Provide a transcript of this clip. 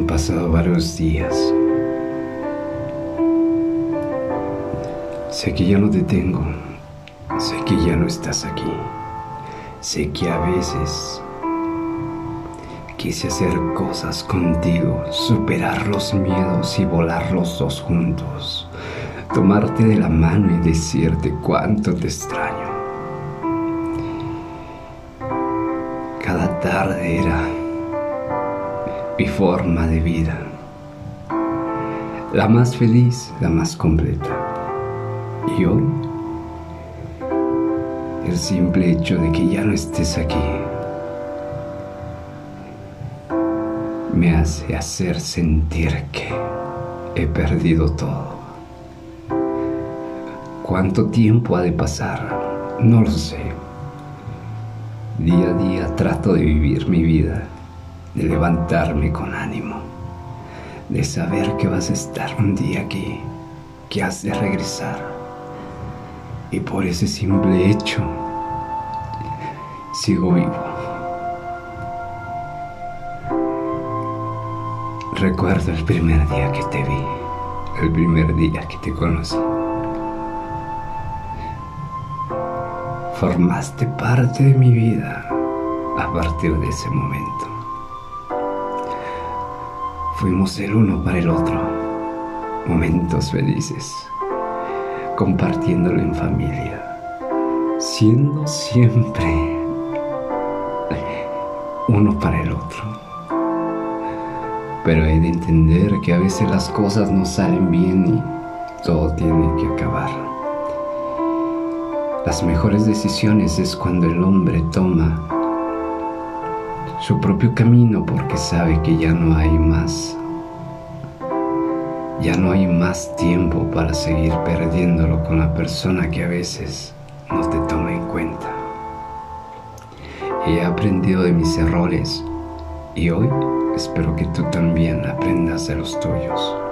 pasado varios días. Sé que ya no te tengo. Sé que ya no estás aquí. Sé que a veces quise hacer cosas contigo, superar los miedos y volar los dos juntos. Tomarte de la mano y decirte cuánto te extraño. Cada tarde era mi forma de vida. La más feliz, la más completa. Y hoy, el simple hecho de que ya no estés aquí me hace hacer sentir que he perdido todo. ¿Cuánto tiempo ha de pasar? No lo sé. Día a día trato de vivir mi vida, de levantarme con ánimo, de saber que vas a estar un día aquí, que has de regresar. Y por ese simple hecho, sigo vivo. Recuerdo el primer día que te vi, el primer día que te conocí. Formaste parte de mi vida a partir de ese momento. Fuimos el uno para el otro, momentos felices, compartiéndolo en familia, siendo siempre uno para el otro. Pero hay de entender que a veces las cosas no salen bien y todo tiene que acabar. Las mejores decisiones es cuando el hombre toma su propio camino porque sabe que ya no hay más. Ya no hay más tiempo para seguir perdiéndolo con la persona que a veces no te toma en cuenta. He aprendido de mis errores y hoy espero que tú también aprendas de los tuyos.